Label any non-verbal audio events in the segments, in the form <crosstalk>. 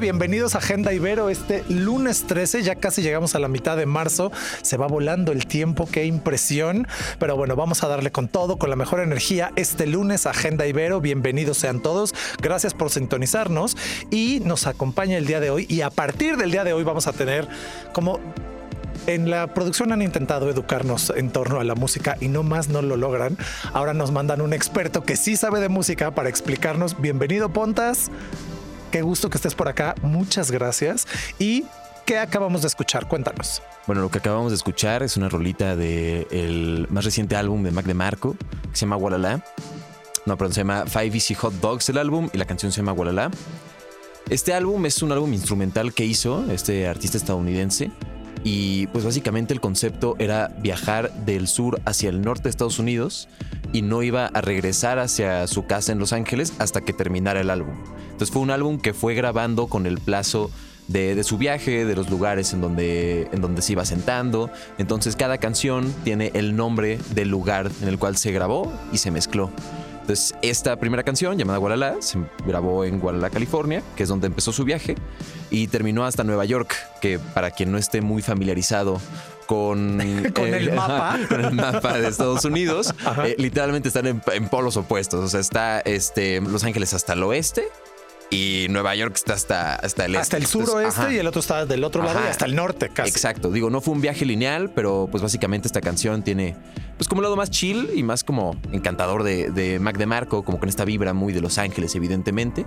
Bienvenidos a Agenda Ibero. Este lunes 13, ya casi llegamos a la mitad de marzo. Se va volando el tiempo, qué impresión. Pero bueno, vamos a darle con todo, con la mejor energía. Este lunes, Agenda Ibero. Bienvenidos sean todos. Gracias por sintonizarnos. Y nos acompaña el día de hoy. Y a partir del día de hoy vamos a tener como en la producción han intentado educarnos en torno a la música y no más no lo logran. Ahora nos mandan un experto que sí sabe de música para explicarnos. Bienvenido, Pontas. Qué gusto que estés por acá. Muchas gracias. ¿Y qué acabamos de escuchar? Cuéntanos. Bueno, lo que acabamos de escuchar es una rolita del más reciente álbum de Mac DeMarco, que se llama Walala. No, perdón, se llama Five Easy Hot Dogs el álbum y la canción se llama Walala. Este álbum es un álbum instrumental que hizo este artista estadounidense y pues básicamente el concepto era viajar del sur hacia el norte de Estados Unidos y no iba a regresar hacia su casa en Los Ángeles hasta que terminara el álbum. Entonces fue un álbum que fue grabando con el plazo de, su viaje, de los lugares en donde, se iba sentando. Entonces cada canción tiene el nombre del lugar en el cual se grabó y se mezcló. Entonces, esta primera canción, llamada Guadalajara, se grabó en Guadalajara, California, que es donde empezó su viaje, y terminó hasta Nueva York, que para quien no esté muy familiarizado con, <laughs> con el, mapa. <laughs> con el mapa de Estados Unidos, <laughs> eh, literalmente están en, en, polos opuestos. O sea, está este, Los Ángeles hasta el oeste y Nueva York está hasta, hasta el Hasta el suroeste y el otro está del otro lado y hasta el norte casi. Exacto. Digo, no fue un viaje lineal, pero pues básicamente esta canción tiene pues como un lado más chill y más como encantador de, de Mac DeMarco, como con esta vibra muy de Los Ángeles, evidentemente.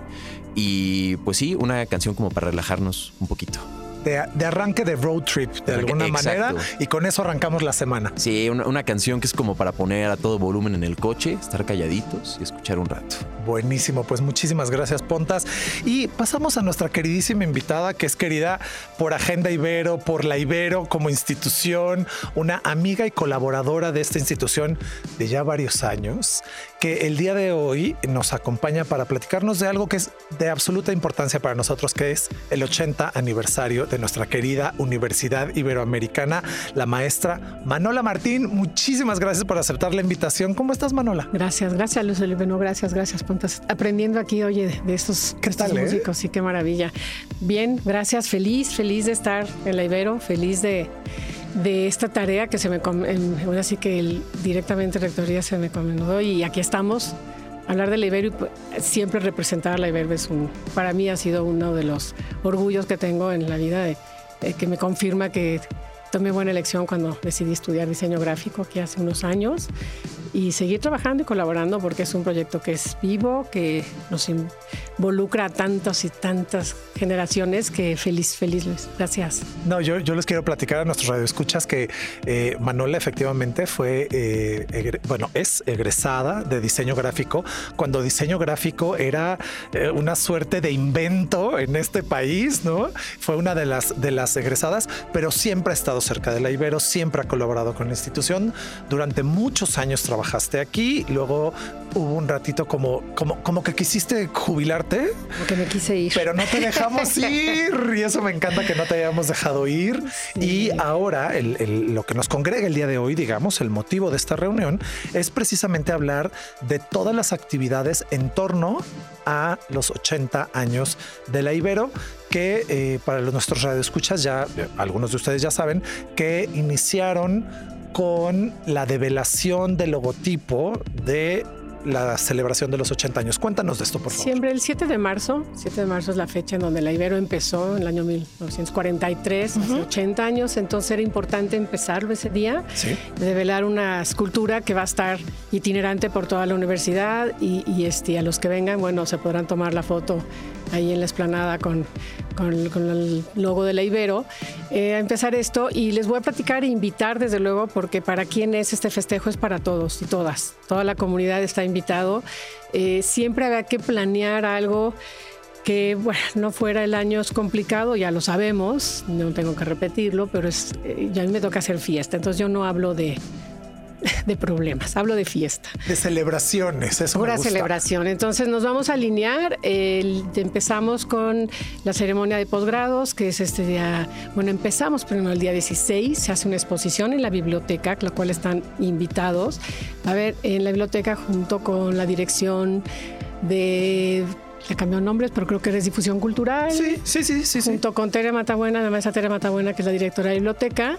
Y pues sí, una canción como para relajarnos un poquito de, arranque de road trip de alguna manera y con eso arrancamos la semana. Sí, una, una, canción que es como para poner a todo volumen en el coche, estar calladitos y escuchar un rato. Buenísimo, pues muchísimas gracias Pontas. Y pasamos a nuestra queridísima invitada que es querida por Agenda Ibero, por la Ibero como institución, una amiga y colaboradora de esta institución de ya varios años que el día de hoy nos acompaña para platicarnos de algo que es de absoluta importancia para nosotros, que es el 80 aniversario de nuestra querida Universidad Iberoamericana, la maestra Manola Martín. Muchísimas gracias por aceptar la invitación. ¿Cómo estás, Manola? Gracias, gracias, Luz Oliveno. Gracias, gracias, Pontas. Aprendiendo aquí, oye, de, estos, ¿Qué estos tal, eh? músicos, sí, qué maravilla. Bien, gracias, feliz, feliz de estar en la Ibero, feliz de de esta tarea que se me, ahora sí que el, directamente Rectoría se me encomendó y aquí estamos. Hablar de la Ibero y pues, siempre representar la Ibero es un, para mí ha sido uno de los orgullos que tengo en la vida, de, de que me confirma que tomé buena elección cuando decidí estudiar diseño gráfico aquí hace unos años y seguir trabajando y colaborando porque es un proyecto que es vivo, que nos involucra a tantas y tantas generaciones que feliz, feliz Luis. Gracias. No, yo, yo les quiero platicar a nuestros radioescuchas que eh, Manola efectivamente fue, eh, egre, bueno, es egresada de diseño gráfico cuando diseño gráfico era eh, una suerte de invento en este país, ¿no? Fue una de las, de las egresadas, pero siempre ha estado cerca de la Ibero, siempre ha colaborado con la institución. Durante muchos años trabajaste aquí, luego hubo un ratito como, como, como que quisiste jubilarte. Como que me quise ir. Pero no te dejamos <laughs> ir y eso me encanta que no te hayamos dejado ir. Sí. Y ahora el, el, lo que nos congrega el día de hoy, digamos, el motivo de esta reunión es precisamente hablar de todas las actividades en torno a los 80 años de la Ibero, que eh, para los, nuestros radioescuchas ya, algunos de ustedes ya saben, que iniciaron con la develación del logotipo de la celebración de los 80 años. Cuéntanos de esto, por favor. Siempre el 7 de marzo. 7 de marzo es la fecha en donde la Ibero empezó en el año 1943, uh -huh. hace 80 años. Entonces era importante empezarlo ese día, ¿Sí? develar una escultura que va a estar itinerante por toda la universidad y, y este, a los que vengan, bueno, se podrán tomar la foto ahí en la esplanada con, con, el logo de la Ibero, eh, a empezar esto. Y les voy a platicar e invitar desde luego porque para quien es este festejo es para todos y todas, toda la comunidad está invitado, eh, siempre había que planear algo que bueno, no fuera el año es complicado, ya lo sabemos, no tengo que repetirlo, pero es, eh, ya a mí me toca hacer fiesta, entonces yo no hablo de, <laughs> de problemas, hablo de fiesta. De celebraciones, eso Pura me gusta. celebración. Entonces nos vamos a alinear. el- empezamos con la ceremonia de posgrados, que es este día, bueno, empezamos primero el día 16, se hace una exposición en la biblioteca, la cual están invitados. A ver, en la biblioteca junto con la dirección de... Le cambió nombres, pero creo que es difusión cultural Sí, sí, sí, sí, sí. junto con Tere Matabuena, la maestra Tere Matabuena, que es la directora de la biblioteca.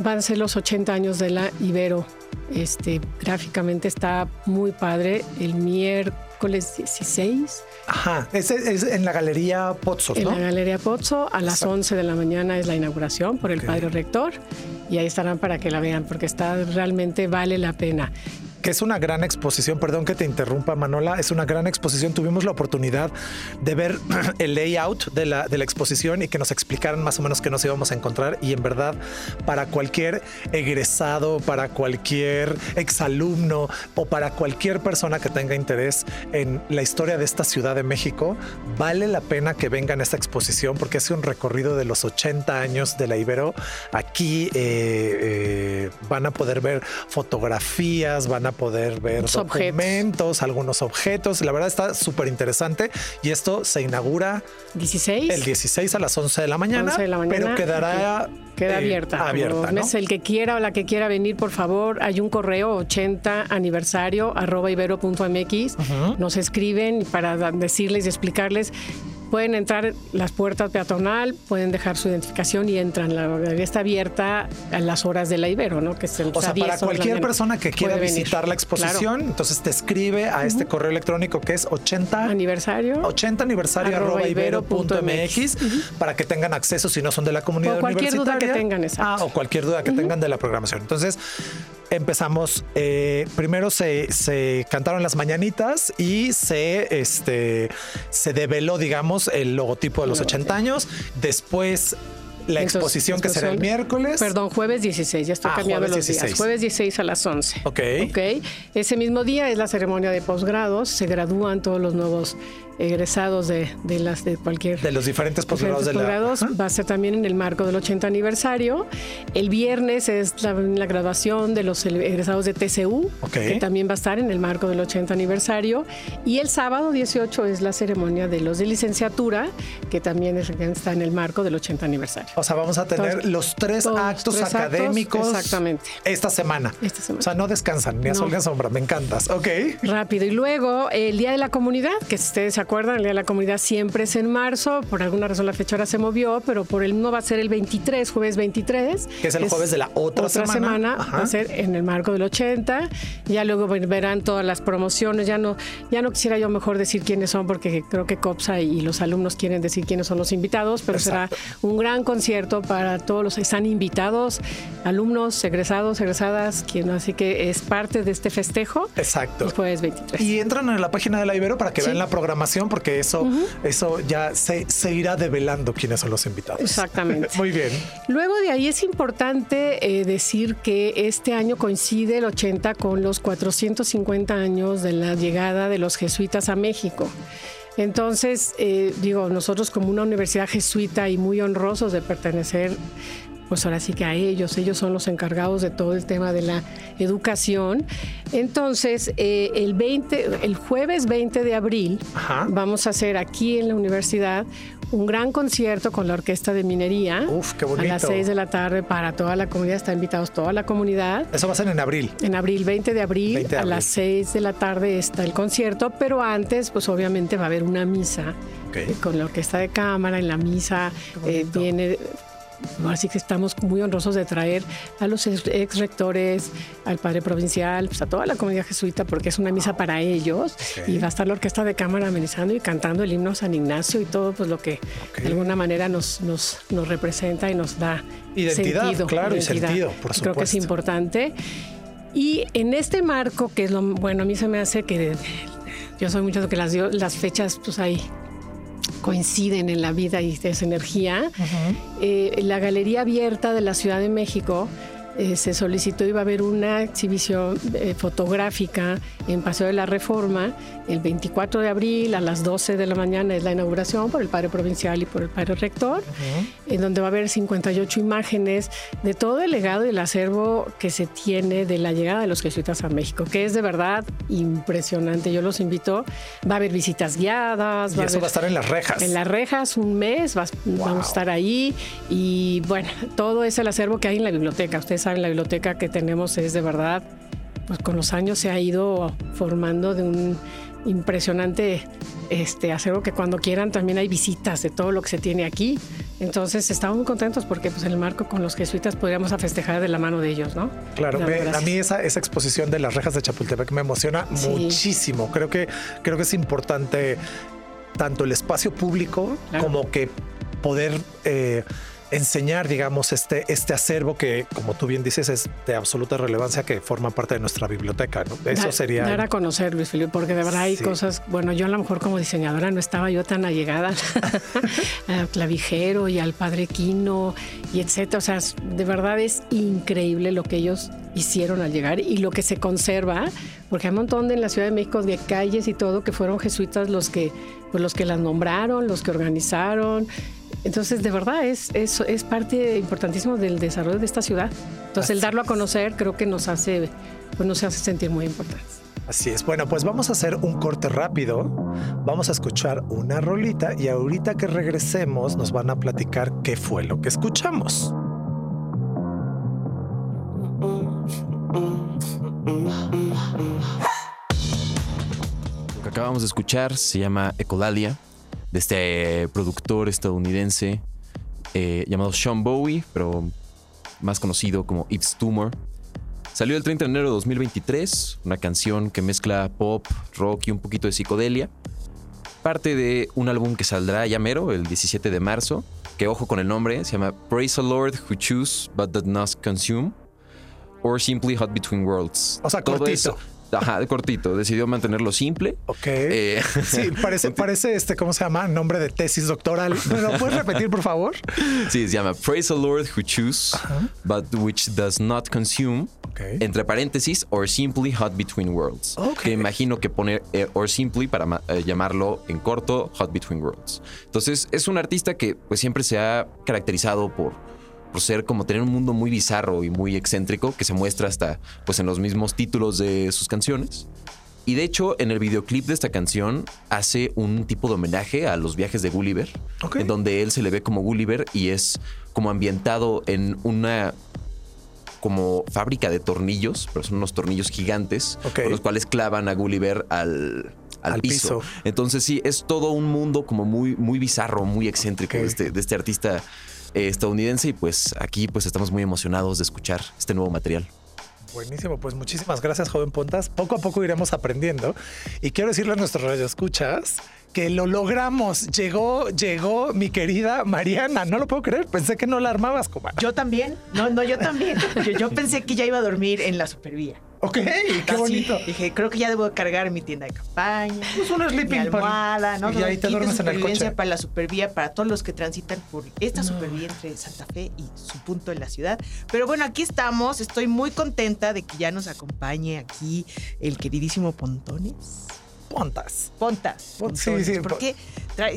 Van a ser los 80 años de la Ibero. Este, gráficamente está muy padre. El miércoles 16 Ajá, es, es en la galería en ¿no? la Galería Pozzo. A las Exacto. 11 de la mañana es la inauguración por el padre rector. Y ahí estarán para que la vean, porque está realmente vale la pena. Que es una gran exposición, perdón que te interrumpa Manola, es una gran exposición. Tuvimos la oportunidad de ver <clears throat> el layout de la, de la exposición y que nos explicaran más o menos qué nos íbamos a encontrar y en verdad para cualquier egresado, para cualquier exalumno o para cualquier persona que tenga interés en la historia de esta Ciudad de México, vale la pena que vengan a esta exposición porque es un recorrido de los 80 años de la Ibero. Aquí eh, eh, van a poder ver fotografías, van a poder ver Los objetos. documentos, algunos objetos. La verdad está súper interesante y esto se inaugura 16. el 16 a las 11 de la mañana, 11 de la mañana, pero quedará. Queda eh, abierta. abierta, ¿no? El que quiera o la que quiera venir, por favor, hay un correo 80 aniversario arroba ibero.mx. Nos escriben para decirles y explicarles. Pueden entrar las puertas peatonal, pueden dejar su identificación y entran. La galería está abierta a las horas de la Ibero, ¿no? Que es el- O sea, a 10 para cualquier persona que quiera venir. visitar la exposición, entonces te escribe a este correo electrónico que es 80 Claro. Aniversario. 80 aniversario Arroba ibero punto MX para que tengan acceso si no son de la comunidad O cualquier duda universitaria. que tengan, exacto. Ah, o cualquier duda que tengan de la programación. Entonces, empezamos. eh, primero se, se cantaron las mañanitas y se, este, se develó, digamos, el logotipo de los 80 años. Después la Entonces, exposición que será el miércoles. Perdón, jueves 16, ya estoy Ah, cambiando los 16. días. Jueves 16 a las 11. Ok. Ok. Ese mismo día es la ceremonia de posgrados, se gradúan todos los nuevos egresados de, de las de cualquier De los diferentes posgrados de la. Va a ser también en el marco del 80 aniversario. El viernes es la, la graduación de los egresados de TCU, que también va a estar en el marco del 80 aniversario. Y el sábado 18 es la ceremonia de los de licenciatura, que también es- está en el marco del 80 aniversario. O sea, vamos a tener Entonces, los tres actos tres actos, académicos exactamente. esta semana. Esta semana. O sea, no descansan ni a No. sol ni a sombra. Me encantas. Ok. Rápido. Y luego el Día de la Comunidad, que si ustedes se acuerdan, el Día de la Comunidad siempre es en marzo. Por alguna razón la fecha ahora se movió, pero por el no va a ser el 23, jueves 23. Que es el jueves de la otra semana. Ajá. Va a ser en el marco del 80. Ya luego ver- verán todas las promociones. Ya no, ya no quisiera yo mejor decir quiénes son, porque creo que COPSA y los alumnos quieren decir quiénes son los invitados, pero Exacto. será un gran concierto para todos los están invitados, alumnos, egresados, egresadas, quien así que es parte de este festejo. Exacto. El jueves 23. Y entran en la página de la Ibero para que Sí. vean la programación, porque eso, eso ya se, se irá develando quiénes son los invitados. Exactamente. <laughs> Muy bien. Luego de ahí es importante eh, decir que este año coincide el 80 con los 450 años de la llegada de los jesuitas a México. Entonces, eh, digo, nosotros como una universidad jesuita y muy honrosos de pertenecer, pues ahora sí que a ellos, ellos son los encargados de todo el tema de la educación. Entonces, eh, el 20, el jueves 20 de abril, Ajá. vamos a hacer aquí en la universidad un gran concierto con la Orquesta de Minería. Uf, qué A las bonito. 6 de la tarde para toda la comunidad, está invitados toda la comunidad. Eso va a ser en abril. En abril, 20 de abril, 20 de a las 6 de la tarde está el concierto, pero antes, pues obviamente va a haber una misa eh, con la orquesta de cámara. En la misa eh, bonito. viene. Así que estamos muy honrosos de traer a los ex, rectores, al padre provincial, pues a toda la comunidad jesuita, porque es una misa para ellos. Y va a estar la orquesta de cámara amenizando y cantando el himno San Ignacio y todo, pues lo que de alguna manera nos, nos, nos representa y nos da Identidad, sentido, claro, y sentido, por Creo que es supuesto. importante. Y en este marco, que es lo bueno, a mí se me hace que yo soy mucho de que las, dio- las fechas, pues ahí coinciden en la vida y es energía. Eh, la Galería Abierta de la Ciudad de México eh, se solicitó iba a haber una exhibición eh, fotográfica en Paseo de la Reforma el 24 de abril a las 12 de la mañana es la inauguración por el padre provincial y por el padre rector, en donde va a haber 58 imágenes de todo el legado y el acervo que se tiene de la llegada de los jesuitas a México, que es de verdad impresionante. Yo los invito, va a haber visitas guiadas. Y eso va a estar en las rejas. En las rejas un mes, vamos a estar ahí y bueno, todo es el acervo que hay en la biblioteca. Ustedes saben, la biblioteca que tenemos es de verdad, pues con los años se ha ido formando de un impresionante este, acervo que cuando quieran también hay visitas de todo lo que se tiene aquí. Entonces estamos muy contentos porque pues en el marco con los jesuitas podríamos a festejar de la mano de ellos, ¿no? Claro, a mí esa, esa exposición de las rejas de Chapultepec me emociona muchísimo. Creo que, creo que es importante tanto el espacio público como que poder... Eh, enseñar, digamos, este, este acervo que, como tú bien dices, es de absoluta relevancia que forma parte de nuestra biblioteca. ¿no? Eso sería. Dar a conocer, Luis Felipe, porque de verdad hay cosas. Bueno, yo a lo mejor como diseñadora no estaba yo tan allegada <laughs> al clavijero y al padre Quino y etcétera. O sea, de verdad es increíble lo que ellos hicieron al llegar y lo que se conserva, porque hay un montón de, en la Ciudad de México de calles y todo que fueron jesuitas los que, pues los que las nombraron, los que organizaron. Entonces, de verdad, es, es, es parte importantísima del desarrollo de esta ciudad. Entonces, el darlo a conocer creo que nos hace, pues nos hace sentir muy importantes. Así es. Bueno, pues vamos a hacer un corte rápido. Vamos a escuchar una rolita y ahorita que regresemos nos van a platicar qué fue lo que escuchamos. Lo que acabamos de escuchar se llama Ecolalia de este productor estadounidense eh, llamado Sean Bowie, pero más conocido como Yves Tumor. Salió el 30 de enero de 2023, una canción que mezcla pop, rock y un poquito de psicodelia. Parte de un álbum que saldrá ya mero, el 17 de marzo, que ojo con el nombre, se llama Praise the Lord Who Choose But Does Not Consume, or Simply Hot Between Worlds. O sea, Todo cortito. Ajá, de cortito. Decidió mantenerlo simple. Ok. Eh, <laughs> sí, parece, <laughs> parece este, ¿cómo se llama? Nombre de tesis doctoral. <laughs> ¿Lo puedes repetir, por favor? Sí, se llama Praise the Lord who choose, but which does not consume. Entre paréntesis, or simply hot between worlds. Que imagino que poner eh, or simply para eh, llamarlo en corto hot between worlds. Entonces, es un artista que pues siempre se ha caracterizado por por ser como tener un mundo muy bizarro y muy excéntrico que se muestra hasta pues en los mismos títulos de sus canciones. Y de hecho, en el videoclip de esta canción hace un tipo de homenaje a los viajes de Gulliver, en donde él se le ve como Gulliver y es como ambientado en una como fábrica de tornillos, pero son unos tornillos gigantes, con los cuales clavan a Gulliver al, al, piso. Entonces sí, es todo un mundo como muy, muy bizarro, muy excéntrico de, este, de este artista eh, estadounidense y pues aquí pues estamos muy emocionados de escuchar este nuevo material. Buenísimo, pues muchísimas gracias, joven Pontas. Poco a poco iremos aprendiendo. Y quiero decirle a nuestros radioescuchas que lo logramos. Llegó, llegó mi querida Mariana. No lo puedo creer. Pensé que no la armabas, comadre. Yo también. No, no, yo también. <laughs> yo pensé que ya iba a dormir en la supervía. Ok, qué bonito. Dije, creo que ya debo cargar mi tienda de campaña. Pues una sleeping almohada, ¿no? Y ahí te duermes en el coche. para la supervía, para todos los que transitan por esta supervía entre Santa Fe y su punto en la ciudad. Pero bueno, aquí estamos. Estoy muy contenta de que ya nos acompañe aquí el queridísimo Pontones. Pontas. Pontas. sí, sí. Porque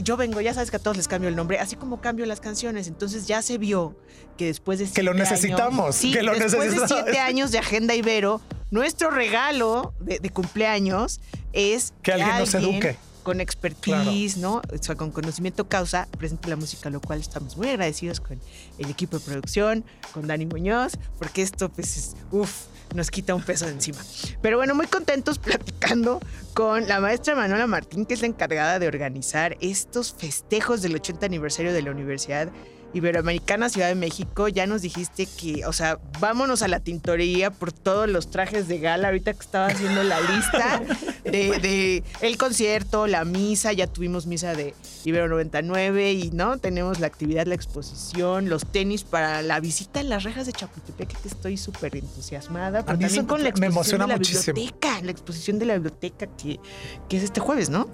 yo vengo, ya sabes que a todos les cambio el nombre, así como cambio las canciones. Entonces ya se vio que después de que lo necesitamos, sí, que lo después de siete años de Agenda Ibero, nuestro regalo de, cumpleaños es que, alguien, nos eduque con expertise, ¿no? O sea, con conocimiento causa, presente la música, lo cual estamos muy agradecidos con el equipo de producción, con Dani Muñoz, porque esto, pues, es, uff, nos quita un peso de encima. Pero bueno, muy contentos platicando con la maestra Manuela Martín, que es la encargada de organizar estos festejos del 80 aniversario de la Universidad Iberoamericana Ciudad de México, ya nos dijiste que, o sea, vámonos a la tintorería por todos los trajes de gala, ahorita que estaba haciendo la lista <laughs> de, el concierto, la misa, ya tuvimos misa de Ibero 99 y, ¿no? Tenemos la actividad, la exposición, los tenis para la visita en las rejas de Chapultepec, que estoy súper entusiasmada, pero también con la exposición de la biblioteca, la exposición de la biblioteca que, que es este jueves, ¿no?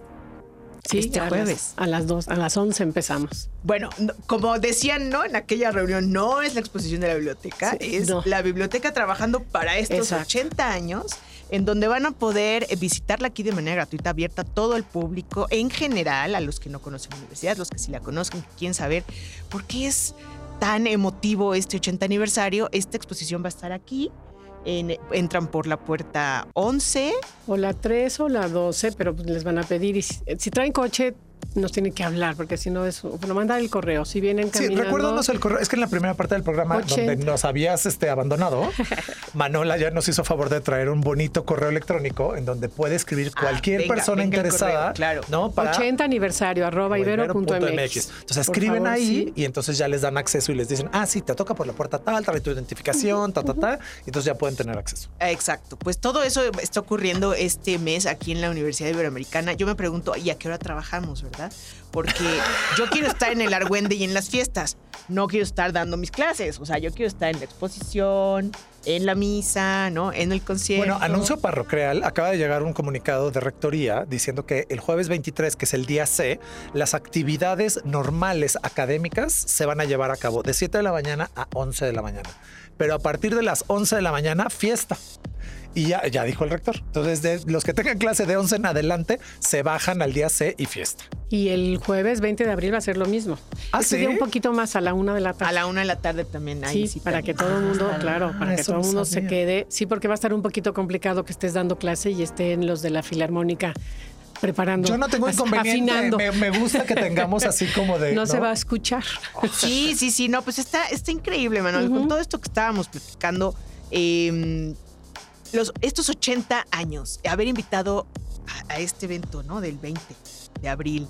Sí, este a jueves. Las, a las dos, a las 11 empezamos. Bueno, no- como decían, ¿no? En aquella reunión, no es la exposición de la biblioteca, Sí, es no. la biblioteca trabajando para estos Exacto. 80 años, en donde van a poder eh, visitarla aquí de manera gratuita, abierta a todo el público, en general, a los que no conocen la universidad, los que sí la conozcan, que quieren saber por qué es tan emotivo este 80 aniversario. Esta exposición va a estar aquí. En- entran por la puerta 11. O la 3 o la 12, pero pues les van a pedir. Y si, si traen coche, nos tienen que hablar, porque si no es. Bueno, mandar el correo. Si vienen Sí, caminando. recuérdanos el correo. Es que en la primera parte del programa, 80. donde nos habías este, abandonado, <laughs> Manola ya nos hizo favor de traer un bonito correo electrónico en donde puede escribir Ah, cualquier venga, persona venga interesada. correo, claro. ¿no? 80 aniversario, arroba ibero.mx. Entonces escriben favor, ahí sí. y entonces ya les dan acceso y les dicen, ah, sí, te toca por la puerta tal, trae tu identificación, ta, ta, ta. Y entonces ya pueden tener acceso. Exacto, pues todo eso está ocurriendo este mes aquí en la Universidad Iberoamericana. Yo me pregunto, ¿y a qué hora trabajamos, verdad? Porque yo quiero estar en el Argüende y en las fiestas. No quiero estar dando mis clases. O sea, yo quiero estar en la exposición, en la misa, ¿no? En el concierto. Bueno, anuncio parroquial. Acaba de llegar un comunicado de rectoría diciendo que el jueves 23, que es el día C, las actividades normales académicas se van a llevar a cabo de 7 de la mañana a 11 de la mañana. Pero a partir de las 11 de la mañana, fiesta. Y ya, ya dijo el rector. Entonces, de los que tengan clase de 11 en adelante, se bajan al día C y fiesta. Y el jueves 20 de abril va a ser lo mismo. ¿Ah, Este sí? día un poquito más a la una de la tarde. a la una de la tarde también hay. Sí, para que todo el mundo, claro, para que eso todo el mundo se quede. Sí, porque va a estar un poquito complicado que estés dando clase y estén los de la filarmónica preparando. Yo no tengo inconveniente. Me gusta que tengamos así <laughs> como de. no, se va a escuchar. Sí, sí, sí, no, pues está, está increíble, Manuel. Con todo esto que estábamos platicando, eh, los, estos 80 años, haber invitado a, este evento, ¿no? Del 20 de abril,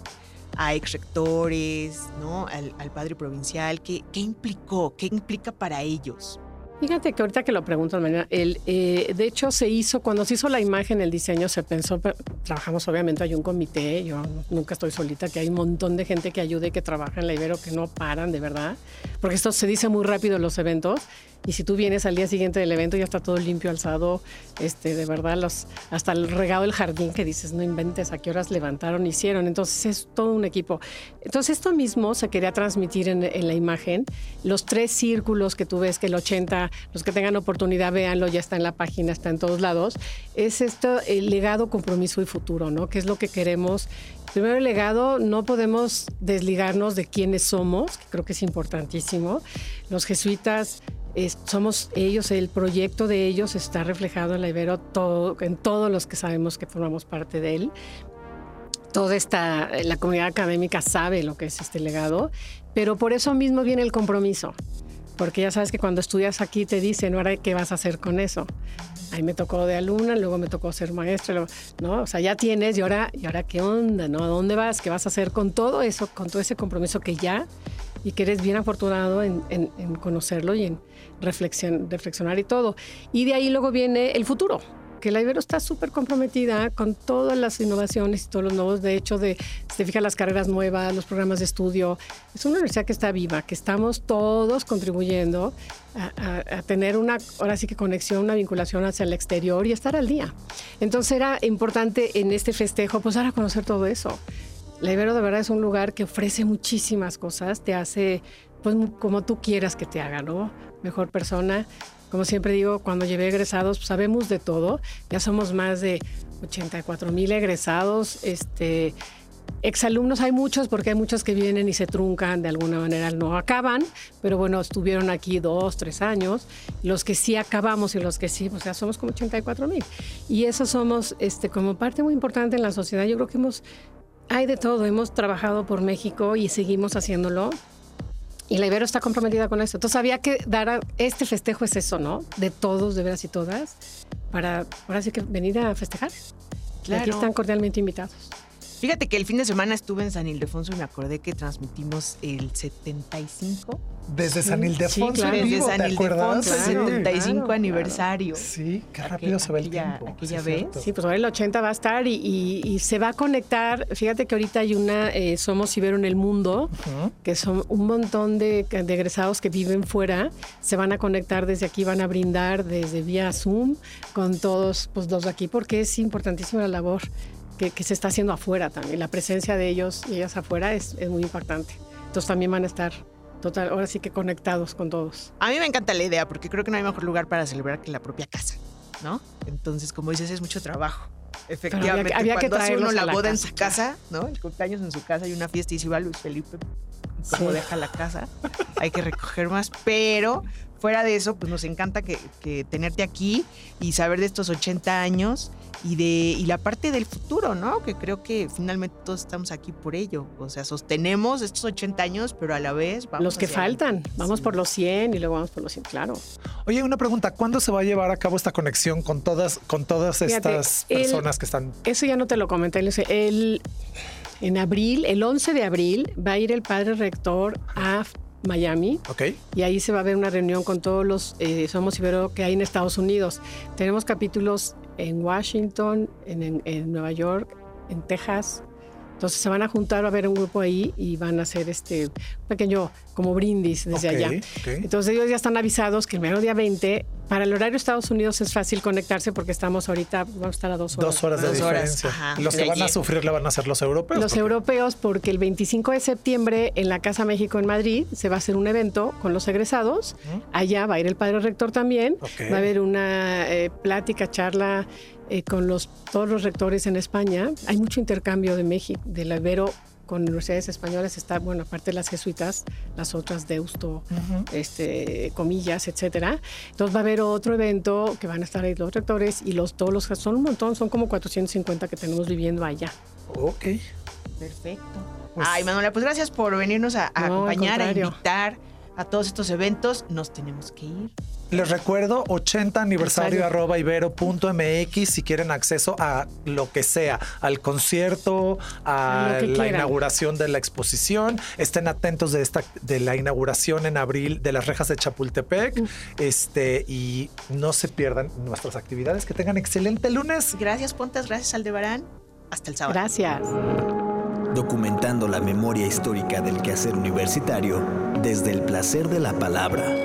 a ex rectores, ¿no? Al, padre provincial, ¿qué, ¿qué implicó? ¿Qué implica para ellos? Fíjate que ahorita que lo pregunto, María, el, eh, de hecho se hizo, cuando se hizo la imagen, el diseño, se pensó, trabajamos obviamente, hay un comité, yo nunca estoy solita, que hay un montón de gente que ayude, que trabaja en la Ibero, que no paran, de verdad, porque esto se dice muy rápido en los eventos, y si tú vienes al día siguiente del evento ya está todo limpio, alzado, este, de verdad, los, hasta el regado del jardín que dices, no inventes a qué horas levantaron, hicieron, entonces es todo un equipo. Entonces esto mismo se quería transmitir en, en la imagen, los tres círculos que tú ves, que el 80, los que tengan oportunidad, véanlo, ya está en la página, está en todos lados, es esto, el legado, compromiso y futuro, ¿no? Que es lo que queremos. Primero el legado, no podemos desligarnos de quiénes somos, que creo que es importantísimo. Los jesuitas es- somos ellos, el proyecto de ellos está reflejado en la Ibero todo, en todos los que sabemos que formamos parte de él. Toda esta, la comunidad académica sabe lo que es este legado, pero por eso mismo viene el compromiso, porque ya sabes que cuando estudias aquí te dicen, ahora qué vas a hacer con eso. Ahí me tocó de alumna, luego me tocó ser maestra, luego- ¿no? O sea, ya tienes y ahora, y ahora qué onda, ¿no? ¿A dónde vas? ¿Qué vas a hacer con todo eso, con todo ese compromiso que ya y que eres bien afortunado en, en- en conocerlo y en reflexión, reflexionar y todo. Y de ahí luego viene el futuro, que la Ibero está súper comprometida con todas las innovaciones y todos los nuevos, de hecho, de, si te fijas, las carreras nuevas, los programas de estudio. Es una universidad que está viva, que estamos todos contribuyendo a, tener una, ahora sí que conexión, una vinculación hacia el exterior y estar al día. Entonces era importante en este festejo, pues dar a conocer todo eso. La Ibero de verdad es un lugar que ofrece muchísimas cosas, te hace pues como tú quieras que te haga, ¿no? Mejor persona. Como siempre digo, cuando llevé egresados, pues, sabemos de todo. Ya somos más de 84 mil egresados. Este, exalumnos hay muchos porque hay muchos que vienen y se truncan de alguna manera, no acaban, pero bueno, estuvieron aquí dos, tres años. Los que sí acabamos y los que sí, pues ya somos como 84 mil. Y eso somos este, como parte muy importante en la sociedad. Yo creo que hemos, hay de todo, hemos trabajado por México y seguimos haciéndolo. Y la Ibero está comprometida con eso. Entonces había que dar a, este festejo es eso, ¿no? De todos, de veras y todas, para ahora sí que venir a festejar. Y aquí Claro. están cordialmente invitados. Fíjate que el fin de semana estuve en San Ildefonso y me acordé que transmitimos el 75. Desde San Ildefonso sí, claro. Desde San. Ildefonso, Claro, 75 claro, aniversario. Sí, qué rápido se ve el tiempo. aquella Sí, vez. cierto. Sí, pues ahora el 80 va a estar y, y- y se va a conectar. Fíjate que ahorita hay una, eh, Somos Ibero en el Mundo, que son un montón de, de egresados que viven fuera, se van a conectar desde aquí, van a brindar desde vía Zoom con todos pues, los de aquí, porque es importantísima la labor que, se está haciendo afuera también. La presencia de ellos y ellas afuera es, es muy impactante. Entonces también van a estar total, ahora sí que conectados con todos. A mí me encanta la idea porque creo que no hay mejor lugar para celebrar que la propia casa, ¿no? Entonces, como dices, es mucho trabajo. Efectivamente, había, que hace uno la, boda en su casa, ¿no? El cumpleaños en su casa y una fiesta y si va Luis Felipe, como deja la casa, hay que recoger más, pero fuera de eso, pues nos encanta que, tenerte aquí y saber de estos 80 años y de y la parte del futuro, ¿no? Que creo que finalmente todos estamos aquí por ello. O sea, sostenemos estos 80 años, pero a la vez vamos Los que faltan. Vamos por los 100 y luego vamos por los 100, claro. Oye, una pregunta, ¿cuándo se va a llevar a cabo esta conexión con todas con todas estas personas que están Eso ya no te lo comenté, el en abril, el 11 de abril va a ir el padre rector a Miami. Ok. Y ahí se va a ver una reunión con todos los eh, Somos Ibero que hay en Estados Unidos. Tenemos capítulos en Washington, en, Nueva York, en Texas. Entonces se van a juntar, va a haber un grupo ahí y van a hacer este pequeño como brindis desde allá. Entonces ellos ya están avisados que el mero día 20 para el horario de Estados Unidos es fácil conectarse porque estamos ahorita, vamos a estar a dos horas. Dos horas de diferencia. los que van a sufrir le van a ser los europeos. Los europeos, porque el 25 de septiembre en la Casa México en Madrid se va a hacer un evento con los egresados. Allá va a ir el padre rector también. Va a haber una eh, plática, charla eh, con los, todos los rectores en España. Hay mucho intercambio de México, del Ibero con universidades españolas está, bueno, aparte de las jesuitas, las otras Deusto, este, comillas, etcétera. Entonces va a haber otro evento que van a estar ahí los rectores y los todos los son un montón, son como 450 que tenemos viviendo allá. Ok. Perfecto. Pues Ay, Manuela, pues gracias por venirnos a, acompañar, a invitar a todos estos eventos. Nos tenemos que ir. Les recuerdo 80 aniversario arroba ibero.mx si quieren acceso a lo que sea, al concierto, a la inauguración de la exposición. Estén atentos de esta de la inauguración en abril de las rejas de Chapultepec. Este y no se pierdan nuestras actividades. Que tengan excelente lunes. Gracias, Pontas, gracias Aldebarán. Hasta el sábado. Gracias. Documentando la memoria histórica del quehacer universitario desde el placer de la palabra